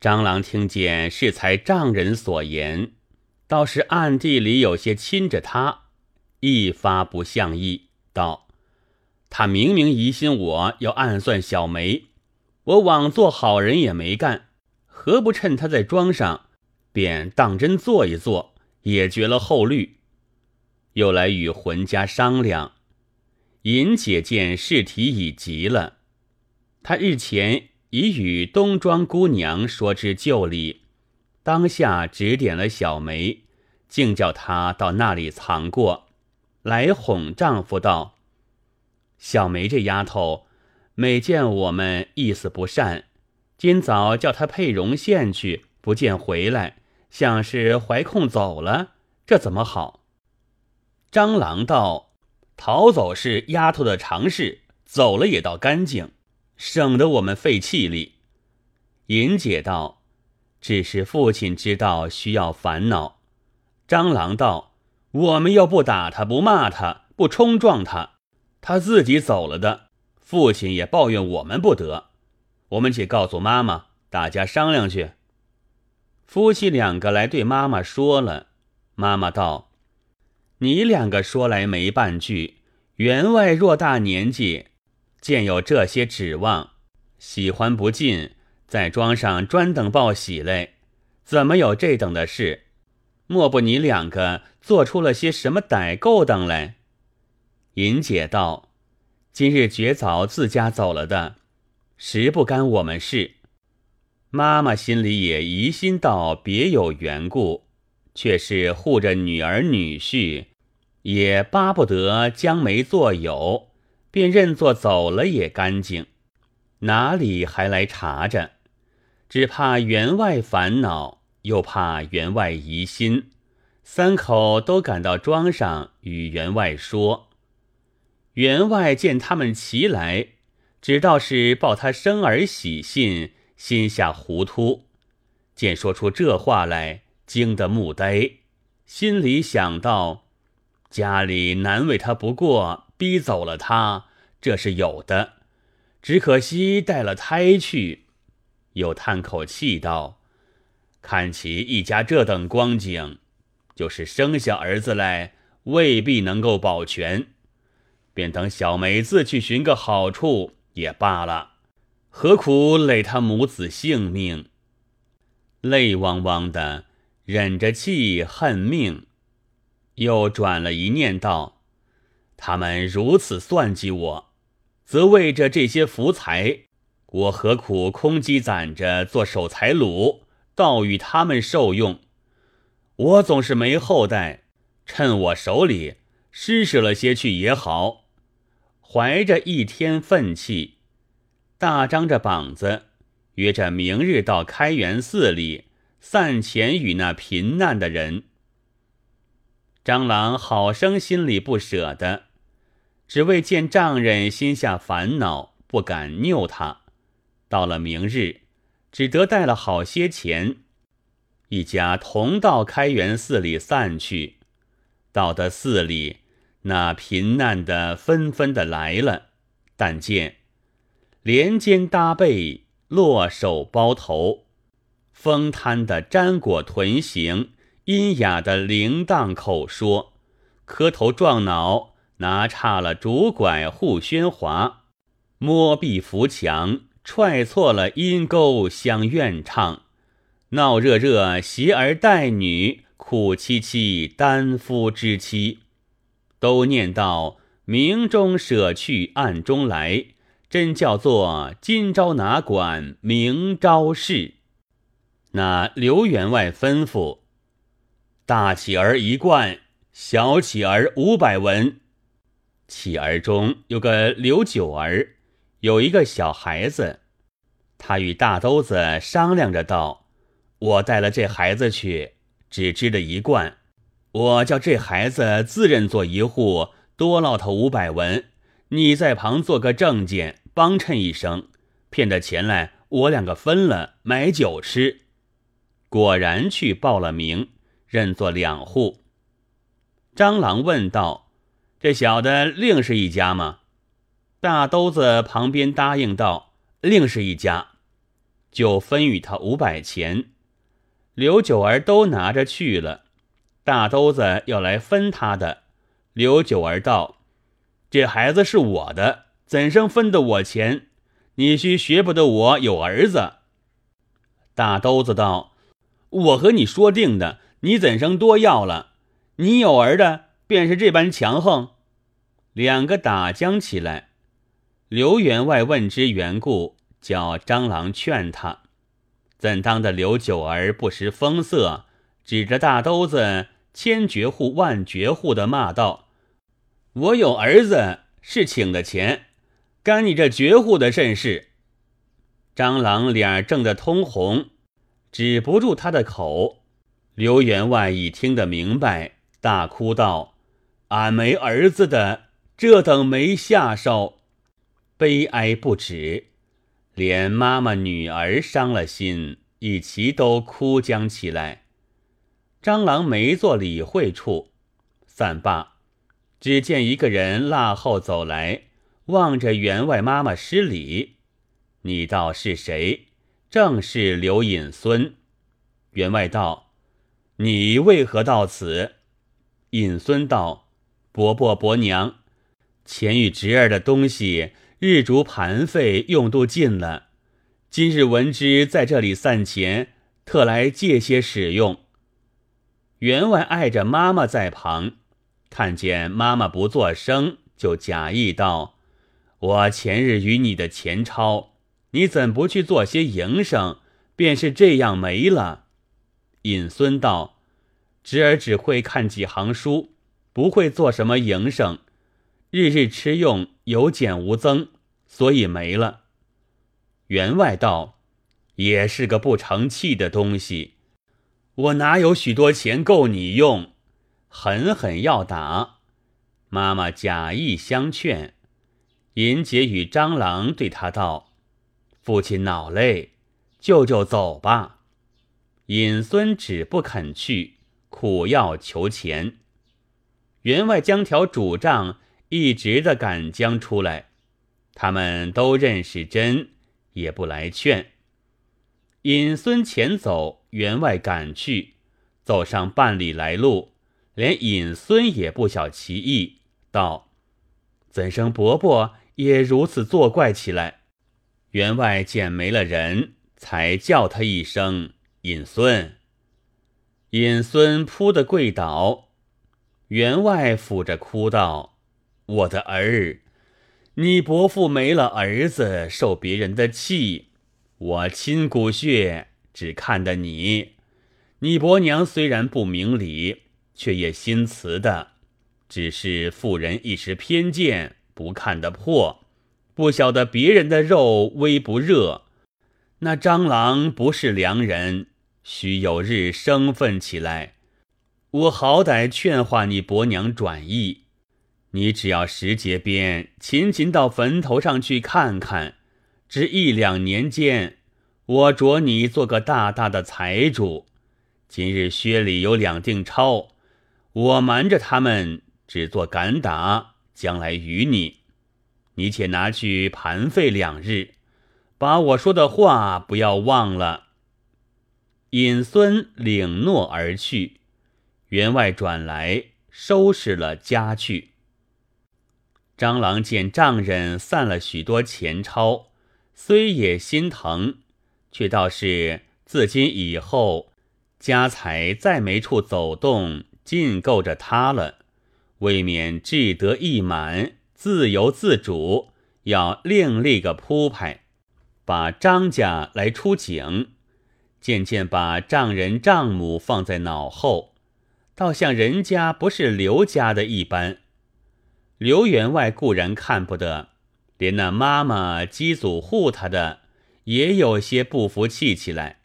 张郎听见是才丈人所言，倒是暗地里有些亲着他，一发不像意，道：“他明明疑心我要暗算小梅，我枉做好人也没干，何不趁他在庄上，便当真做一做，也绝了后虑。”又来与浑家商量。尹姐见事体已急了，她日前。已与东庄姑娘说之旧理，当下指点了小梅，竟叫她到那里藏过来，哄丈夫道：“小梅这丫头，每见我们意思不善，今早叫她配绒线去，不见回来，像是怀空走了，这怎么好？”张郎道：“逃走是丫头的常事，走了也倒干净。”省得我们费气力。尹姐道：“只是父亲知道，需要烦恼。”张郎道：“我们又不打他，不骂他，不冲撞他，他自己走了的，父亲也抱怨我们不得。我们且告诉妈妈，大家商量去。”夫妻两个来对妈妈说了，妈妈道：“你两个说来没半句。员外偌大年纪。”见有这些指望，喜欢不尽，在庄上专等报喜来，怎么有这等的事？莫不你两个做出了些什么歹勾当来？尹姐道：“今日绝早自家走了的，实不干我们事。妈妈心里也疑心到别有缘故，却是护着女儿女婿，也巴不得将梅作友。”便认作走了也干净，哪里还来查着？只怕员外烦恼，又怕员外疑心，三口都赶到庄上与员外说。员外见他们齐来，只道是报他生儿喜信，心下糊涂。见说出这话来，惊得目呆，心里想到：家里难为他不过。逼走了他，这是有的，只可惜带了胎去。又叹口气道：“看起一家这等光景，就是生下儿子来，未必能够保全。便等小梅子去寻个好处也罢了，何苦累他母子性命？”泪汪汪的忍着气恨命，又转了一念道。他们如此算计我，则为着这些福财，我何苦空积攒着做守财奴，倒与他们受用？我总是没后代，趁我手里施舍了些去也好。怀着一天愤气，大张着膀子，约着明日到开元寺里散钱与那贫难的人。张郎好生心里不舍得。只为见丈人心下烦恼，不敢拗他。到了明日，只得带了好些钱，一家同到开元寺里散去。到的寺里，那贫难的纷纷的来了，但见连肩搭背，落手包头，风瘫的粘裹臀形，阴哑的铃铛口说，磕头撞脑。拿差了竹拐护喧哗，摸壁扶墙，踹错了阴沟相怨唱，闹热热媳儿带女，苦凄凄单夫之妻，都念到明中舍去暗中来，真叫做今朝哪管明朝事。那刘员外吩咐：大乞儿一贯，小乞儿五百文。乞儿中有个刘九儿，有一个小孩子，他与大兜子商量着道：“我带了这孩子去，只织的一贯，我叫这孩子自认做一户，多落他五百文，你在旁做个证件，帮衬一声，骗得钱来，我两个分了，买酒吃。”果然去报了名，认作两户。张郎问道。这小的另是一家吗？大兜子旁边答应道：“另是一家。”就分与他五百钱。刘九儿都拿着去了，大兜子要来分他的。刘九儿道：“这孩子是我的，怎生分得我钱？你须学不得我有儿子。”大兜子道：“我和你说定的，你怎生多要了？你有儿的，便是这般强横。”两个打将起来。刘员外问之缘故，叫张郎劝他。怎当的刘九儿不识风色，指着大兜子千绝户万绝户的骂道：“我有儿子是请的钱，干你这绝户的甚事？”张郎脸正得通红，止不住他的口。刘员外已听得明白，大哭道：“俺没儿子的，这等没下手，悲哀不止。”连妈妈、女儿伤了心，一齐都哭将起来。张郎没做理会处，散罢，只见一个人腊后走来，望着员外妈妈施礼。你道是谁？正是刘隐孙。员外道：“你为何到此？”隐孙道：“伯伯伯娘，钱与侄儿的东西。”日逐盘费用度尽了，今日闻之在这里散钱，特来借些使用。员外碍着妈妈在旁，看见妈妈不作声，就假意道：“我前日与你的钱钞，你怎不去做些营生？便是这样没了。”尹孙道：“侄儿只会看几行书，不会做什么营生。”日日吃用有减无增，所以没了。员外道：“也是个不成器的东西，我哪有许多钱够你用？”狠狠要打。妈妈假意相劝。银姐与张郎对他道：“父亲恼累，舅舅走吧。”尹孙只不肯去，苦要求钱。员外将条主杖。一直的赶将出来，他们都认识真，也不来劝。尹孙前走，员外赶去，走上半里来路，连尹孙也不晓其意，道：“怎生伯伯也如此作怪起来？”员外见没了人，才叫他一声“尹孙”。尹孙扑的跪倒，员外抚着哭道。我的儿，你伯父没了儿子，受别人的气。我亲骨血，只看得你。你伯娘虽然不明理，却也心慈的。只是妇人一时偏见，不看得破，不晓得别人的肉微不热。那蟑螂不是良人，须有日生分起来。我好歹劝化你伯娘转意。你只要时节边，勤勤到坟头上去看看，只一两年间，我着你做个大大的财主。今日薛里有两锭钞，我瞒着他们，只做敢打，将来与你。你且拿去盘费两日，把我说的话不要忘了。尹孙领诺而去，员外转来收拾了家去。张郎见丈人散了许多钱钞，虽也心疼，却倒是自今以后家财再没处走动，尽够着他了，未免志得意满，自由自主，要另立个铺排，把张家来出警，渐渐把丈人丈母放在脑后，倒像人家不是刘家的一般。刘员外固然看不得，连那妈妈机祖护他的也有些不服气起来。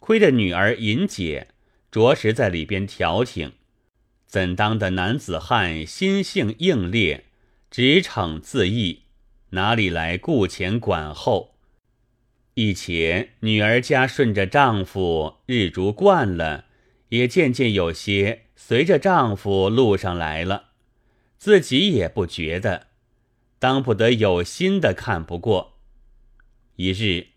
亏得女儿尹姐着实在里边调停，怎当的男子汉心性硬烈，直逞自义，哪里来顾前管后？一且女儿家顺着丈夫日逐惯了，也渐渐有些随着丈夫路上来了。自己也不觉得，当不得有心的看不过。一日，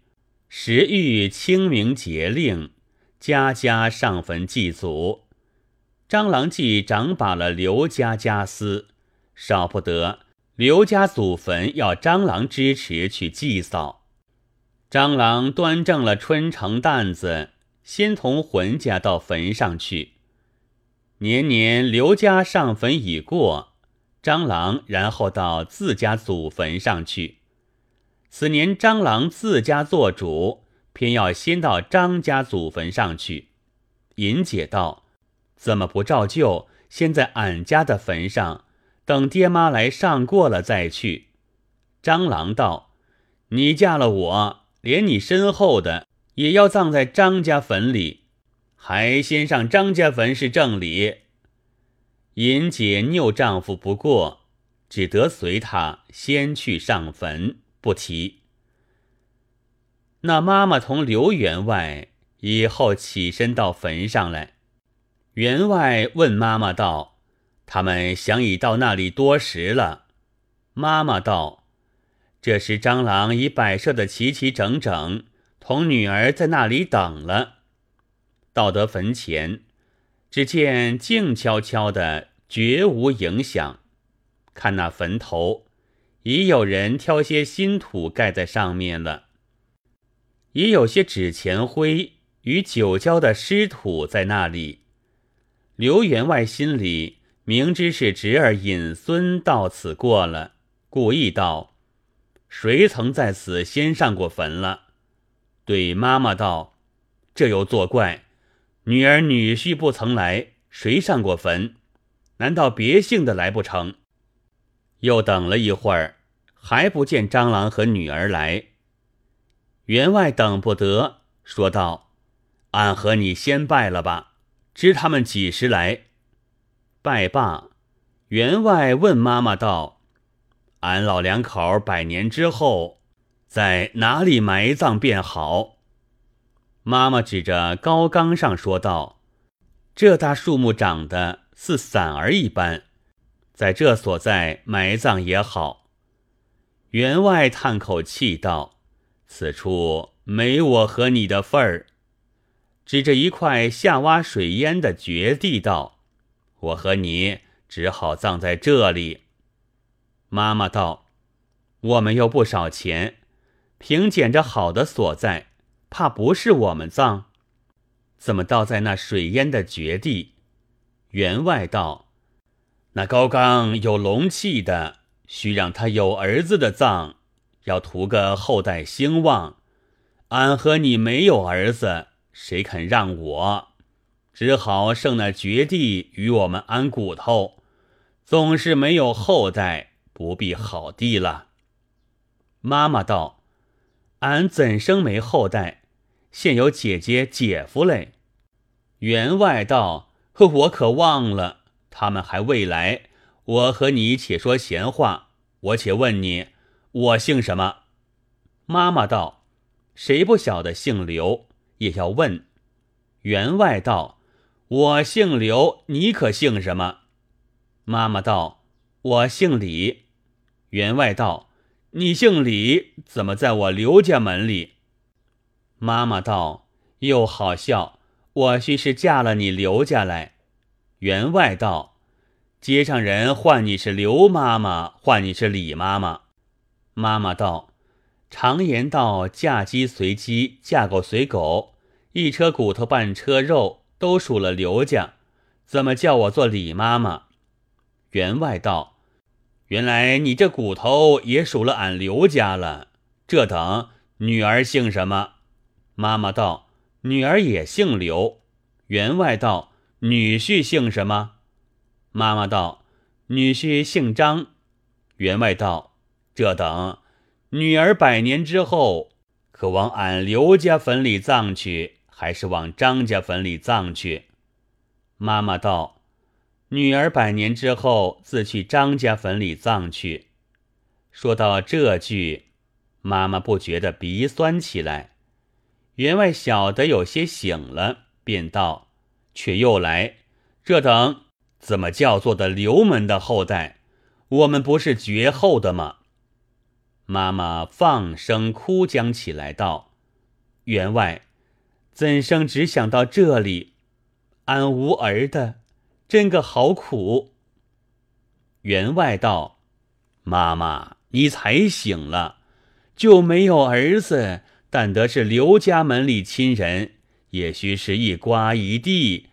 时遇清明节令，家家上坟祭祖。张郎既掌把了刘家家私，少不得刘家祖坟要张郎支持去祭扫。张郎端正了春城担子，先同浑家到坟上去。年年刘家上坟已过，张郎然后到自家祖坟上去。此年张郎自家做主，偏要先到张家祖坟上去。尹姐道：“怎么不照旧，先在俺家的坟上，等爹妈来上过了再去？”张郎道：“你嫁了我，连你身后的也要葬在张家坟里，还先上张家坟是正理。”尹姐拗丈夫不过，只得随他先去上坟，不提。那妈妈同刘员外以后起身到坟上来，员外问妈妈道：“他们想已到那里多时了？”妈妈道：“这时蟑螂已摆设的齐齐整整，同女儿在那里等了。”到得坟前。只见静悄悄的，绝无影响。看那坟头，已有人挑些新土盖在上面了，也有些纸钱灰与酒浇的湿土在那里。刘员外心里明知是侄儿尹孙到此过了，故意道：“谁曾在此先上过坟了？”对妈妈道：“这又作怪。”女儿女婿不曾来，谁上过坟？难道别姓的来不成？又等了一会儿，还不见张郎和女儿来。员外等不得，说道：“俺和你先拜了吧，知他们几时来？”拜罢，员外问妈妈道：“俺老两口百年之后，在哪里埋葬便好？”妈妈指着高岗上说道：“这大树木长得似伞儿一般，在这所在埋葬也好。”员外叹口气道：“此处没我和你的份儿。”指着一块下洼水淹的绝地道：“我和你只好葬在这里。”妈妈道：“我们又不少钱，凭捡着好的所在。”怕不是我们葬，怎么倒在那水淹的绝地？员外道：“那高刚有龙气的，须让他有儿子的葬，要图个后代兴旺。俺和你没有儿子，谁肯让我？只好剩那绝地与我们安骨头。总是没有后代，不必好地了。”妈妈道。俺怎生没后代？现有姐姐姐夫嘞。员外道：“呵我可忘了，他们还未来。我和你且说闲话。我且问你，我姓什么？”妈妈道：“谁不晓得姓刘，也要问。”员外道：“我姓刘，你可姓什么？”妈妈道：“我姓李。”员外道。你姓李，怎么在我刘家门里？妈妈道：“又好笑，我须是嫁了你刘家来。”员外道：“街上人唤你是刘妈妈，唤你是李妈妈。”妈妈道：“常言道，嫁鸡随鸡，嫁狗随狗，一车骨头半车肉，都属了刘家，怎么叫我做李妈妈？”员外道。原来你这骨头也属了俺刘家了。这等女儿姓什么？妈妈道：“女儿也姓刘。”员外道：“女婿姓什么？”妈妈道：“女婿姓张。”员外道：“这等女儿百年之后，可往俺刘家坟里葬去，还是往张家坟里葬去？”妈妈道。女儿百年之后，自去张家坟里葬去。说到这句，妈妈不觉得鼻酸起来。员外晓得有些醒了，便道：“却又来，这等怎么叫做的刘门的后代？我们不是绝后的吗？”妈妈放声哭将起来，道：“员外，怎生只想到这里？俺无儿的，真个好苦。”员外道：“妈妈，你才醒了，就没有儿子，但得是刘家门里亲人，也须是一瓜一地，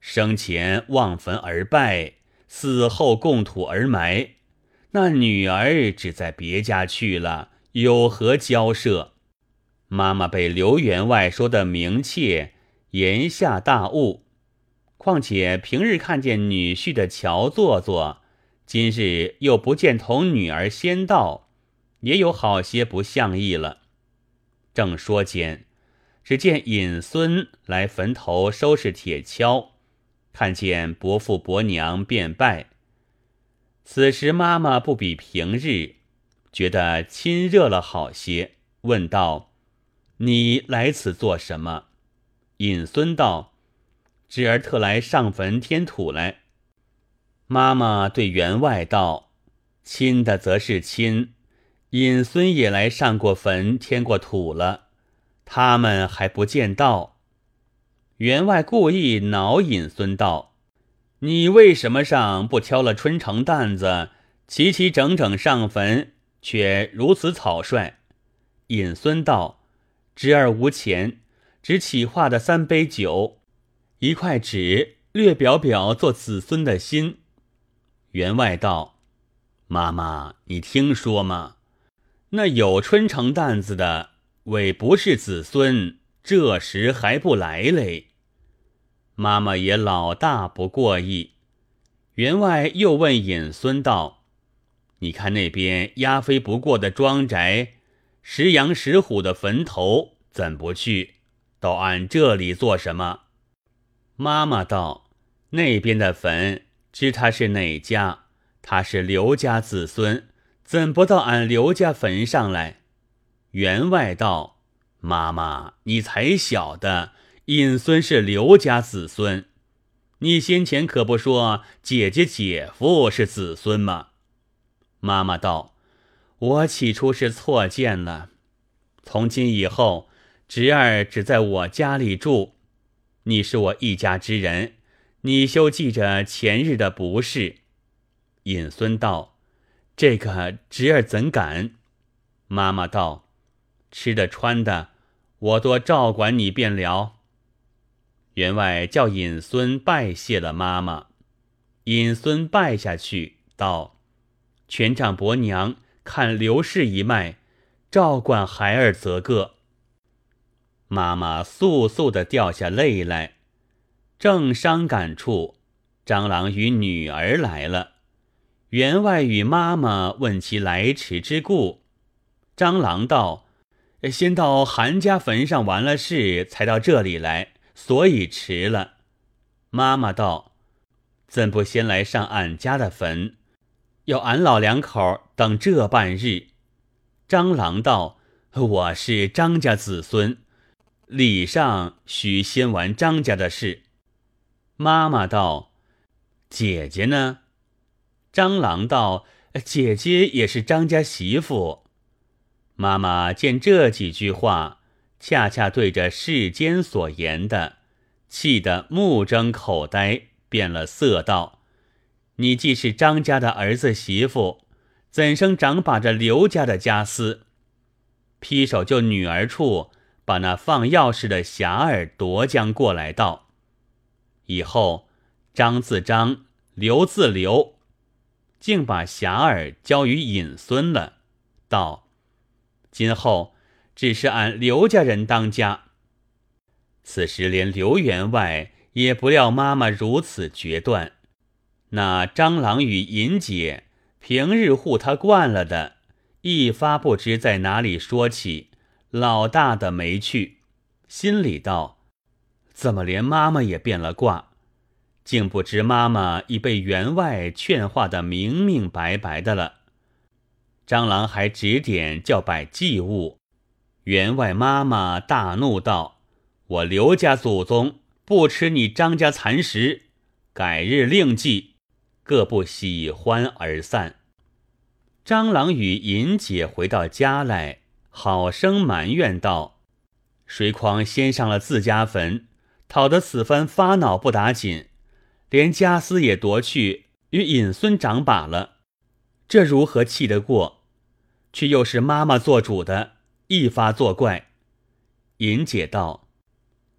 生前望坟而拜，死后共土而埋。那女儿只在别家去了。”有何交涉？妈妈被刘员外说的明切，言下大悟。况且平日看见女婿的乔做作，今日又不见同女儿先到，也有好些不像意了。正说间，只见尹孙来坟头收拾铁锹，看见伯父伯娘便拜。此时妈妈不比平日。觉得亲热了好些，问道：“你来此做什么？”尹孙道：“侄儿特来上坟添土来。”妈妈对员外道：“亲的则是亲，尹孙也来上过坟添过土了，他们还不见到。”员外故意恼尹孙道：“你为什么上不挑了春城担子，齐齐整整上坟？”却如此草率。尹孙道：“侄儿无钱，只起画的三杯酒，一块纸，略表表做子孙的心。”员外道：“妈妈，你听说吗？那有春城担子的，为不是子孙，这时还不来嘞？”妈妈也老大不过意。员外又问尹孙道。你看那边压飞不过的庄宅，石羊石虎的坟头，怎不去？到俺这里做什么？妈妈道：“那边的坟，知他是哪家？他是刘家子孙，怎不到俺刘家坟上来？”员外道：“妈妈，你才晓得，尹孙是刘家子孙。你先前可不说姐姐姐夫是子孙吗？”妈妈道：“我起初是错见了，从今以后，侄儿只在我家里住。你是我一家之人，你休记着前日的不是。”尹孙道：“这个侄儿怎敢？”妈妈道：“吃的穿的，我多照管你便了。”员外叫尹孙拜谢了妈妈，尹孙拜下去道。全丈伯娘看刘氏一脉，照管孩儿则个。妈妈簌簌的掉下泪来，正伤感处，张郎与女儿来了。员外与妈妈问其来迟之故，张郎道：“先到韩家坟上完了事，才到这里来，所以迟了。”妈妈道：“怎不先来上俺家的坟？”要俺老两口等这半日，张郎道：“我是张家子孙，礼上须先完张家的事。”妈妈道：“姐姐呢？”张郎道：“姐姐也是张家媳妇。”妈妈见这几句话，恰恰对着世间所言的，气得目睁口呆，变了色道。你既是张家的儿子媳妇，怎生长把着刘家的家私？劈手就女儿处，把那放钥匙的匣儿夺将过来道：以后张自张，刘自刘，竟把匣儿交于尹孙了。道：今后只是俺刘家人当家。此时连刘员外也不料妈妈如此决断。那张郎与尹姐平日护他惯了的，一发不知在哪里说起，老大的没去，心里道：怎么连妈妈也变了卦？竟不知妈妈已被员外劝化的明明白白的了。张郎还指点叫摆祭物，员外妈妈大怒道：我刘家祖宗不吃你张家残食，改日另祭。各不喜欢而散。张郎与尹姐回到家来，好生埋怨道：“谁狂先上了自家坟，讨得此番发恼不打紧，连家私也夺去，与尹孙长把了，这如何气得过？却又是妈妈做主的，一发作怪。尹姐道：“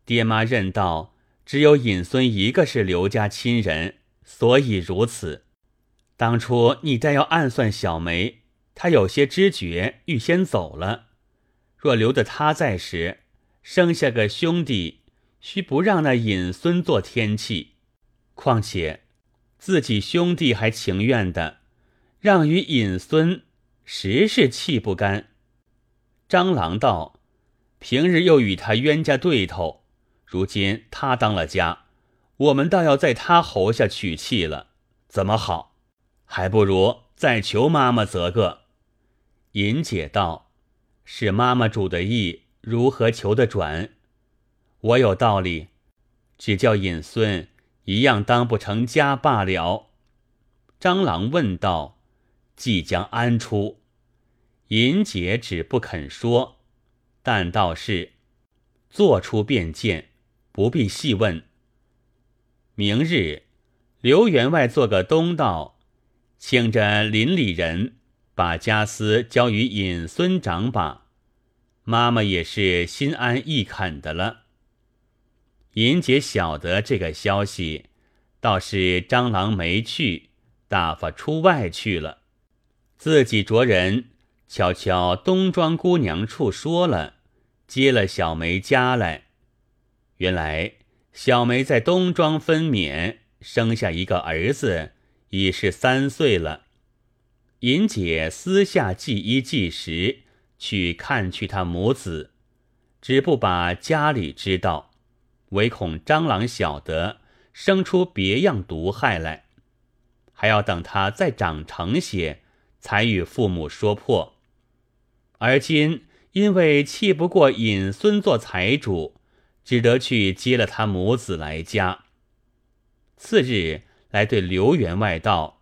爹妈认道，只有尹孙一个是刘家亲人，所以如此。当初你待要暗算小梅，她有些知觉，预先走了。若留得他在时，生下个兄弟，须不让那尹孙做天气。况且自己兄弟还情愿的，让与尹孙。”实是气不甘。张郎道：“平日又与他冤家对头，如今他当了家，我们倒要在他喉下取气了，怎么好？还不如再求妈妈择个。”尹姐道：“是妈妈主的意，如何求得转？我有道理，只叫尹孙一样当不成家罢了。”张郎问道：“即将安出？”尹姐只不肯说，但道是做出便见，不必细问。明日，刘员外做个东道，请着邻里人把家私交与尹孙掌把。妈妈也是心安意肯的了。尹姐晓得这个消息，倒是张郎没去，打发出外去了，自己着人。悄悄东庄姑娘处说了，接了小梅家来。原来小梅在东庄分娩，生下一个儿子，已是三岁了。尹姐私下祭衣祭食，去看去他母子，只不把家里知道，唯恐蟑螂晓得，生出别样毒害来，还要等他再长成些，才与父母说破。而今因为气不过尹孙做财主，只得去接了他母子来家。次日来对刘员外道：“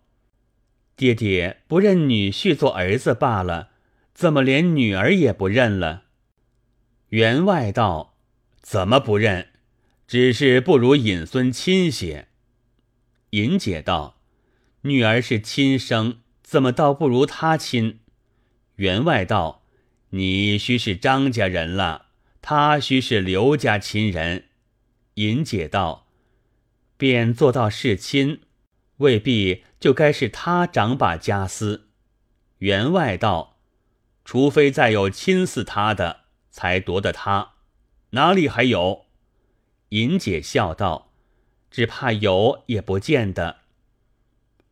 爹爹不认女婿做儿子罢了，怎么连女儿也不认了？”员外道：“怎么不认？只是不如尹孙亲些。”尹姐道：“女儿是亲生，怎么倒不如他亲？”员外道。你须是张家人了，他须是刘家亲人。尹姐道：“便做到是亲，未必就该是他掌把家私。”员外道：“除非再有亲似他的，才夺得他，哪里还有？”尹姐笑道：“只怕有也不见得。”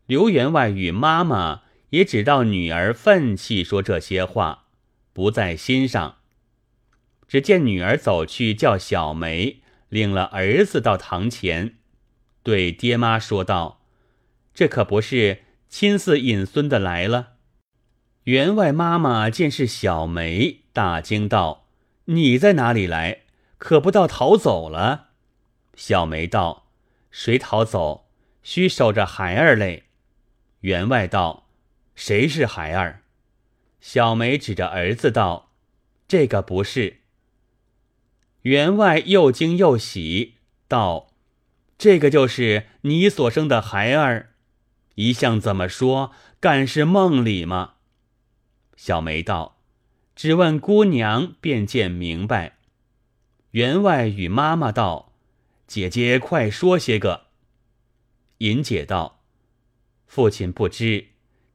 刘员外与妈妈也只道女儿愤气说这些话。不在心上。只见女儿走去，叫小梅领了儿子到堂前，对爹妈说道：“这可不是亲似尹孙的来了。”员外妈妈见是小梅，大惊道：“你在哪里来？可不到逃走了？”小梅道：“谁逃走？须守着孩儿嘞。”员外道：“谁是孩儿？”小梅指着儿子道：“这个不是。”员外又惊又喜道：“这个就是你所生的孩儿，一向怎么说？干是梦里吗？”小梅道：“只问姑娘便见明白。”员外与妈妈道：“姐姐快说些个。”尹姐道：“父亲不知，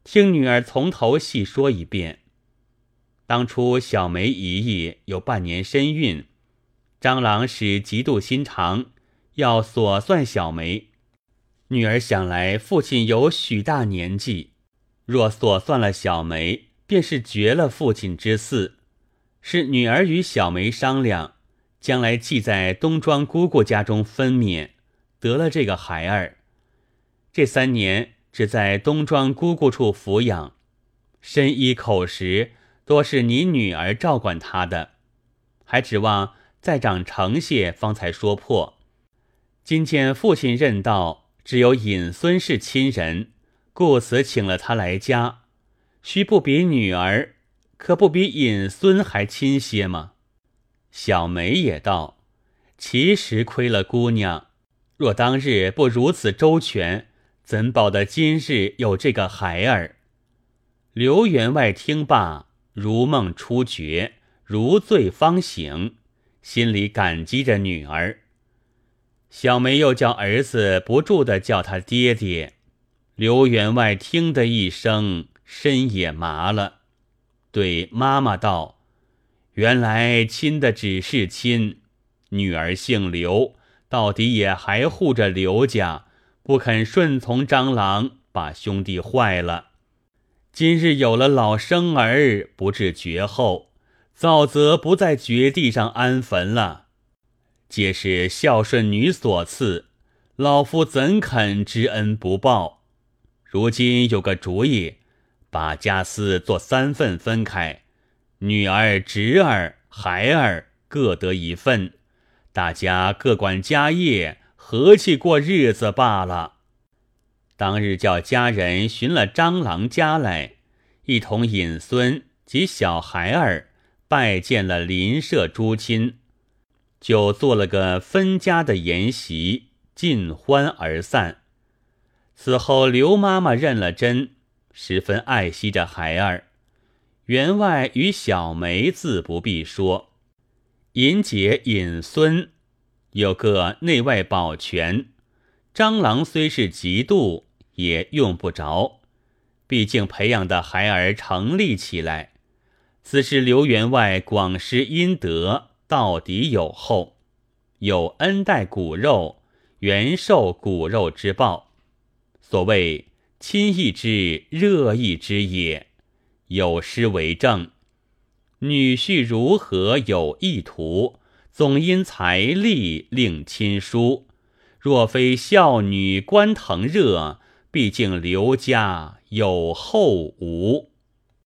听女儿从头细说一遍。”当初小梅姨姨有半年身孕，张郎使嫉妒心肠，要索算小梅。女儿想来，父亲有许大年纪，若索算了小梅，便是绝了父亲之嗣。是女儿与小梅商量，将来寄在东庄姑姑家中分娩，得了这个孩儿。这三年只在东庄姑姑处抚养，身衣口食。多是你女儿照管他的，还指望再长成些方才说破。今见父亲认道，只有尹孙是亲人，故此请了他来家。须不比女儿，可不比尹孙还亲些吗？小梅也道：“其实亏了姑娘，若当日不如此周全，怎保得今日有这个孩儿？”刘员外听罢，如梦初觉，如醉方醒，心里感激着女儿。小梅又叫儿子不住的叫他爹爹。刘员外听得一声，身也麻了，对妈妈道。原来亲的只是亲，女儿姓刘，到底也还护着刘家，不肯顺从张郎，把兄弟坏了。今日有了老生儿，不至绝后，早则不在绝地上安坟了。皆是孝顺女所赐，老夫怎肯知恩不报？如今有个主意，把家私做三份分开。女儿、侄儿、孩儿各得一份，大家各管家业，和气过日子罢了。当日叫家人寻了张郎家来，一同引孙及小孩儿拜见了邻舍诸亲，就做了个分家的筵席，尽欢而散。此后，刘妈妈认了真，十分爱惜着孩儿。员外与小梅自不必说，尹姐、尹孙有个内外保全。蟑螂虽是嫉妒，也用不着，毕竟培养的孩儿成立起来。此事刘员外广施阴德，到底有厚，有恩待骨肉，原受骨肉之报。所谓亲义之热义之也。有诗为证：女婿如何有意图？总因财力令亲疏。若非孝女关腾热，毕竟刘家有后无。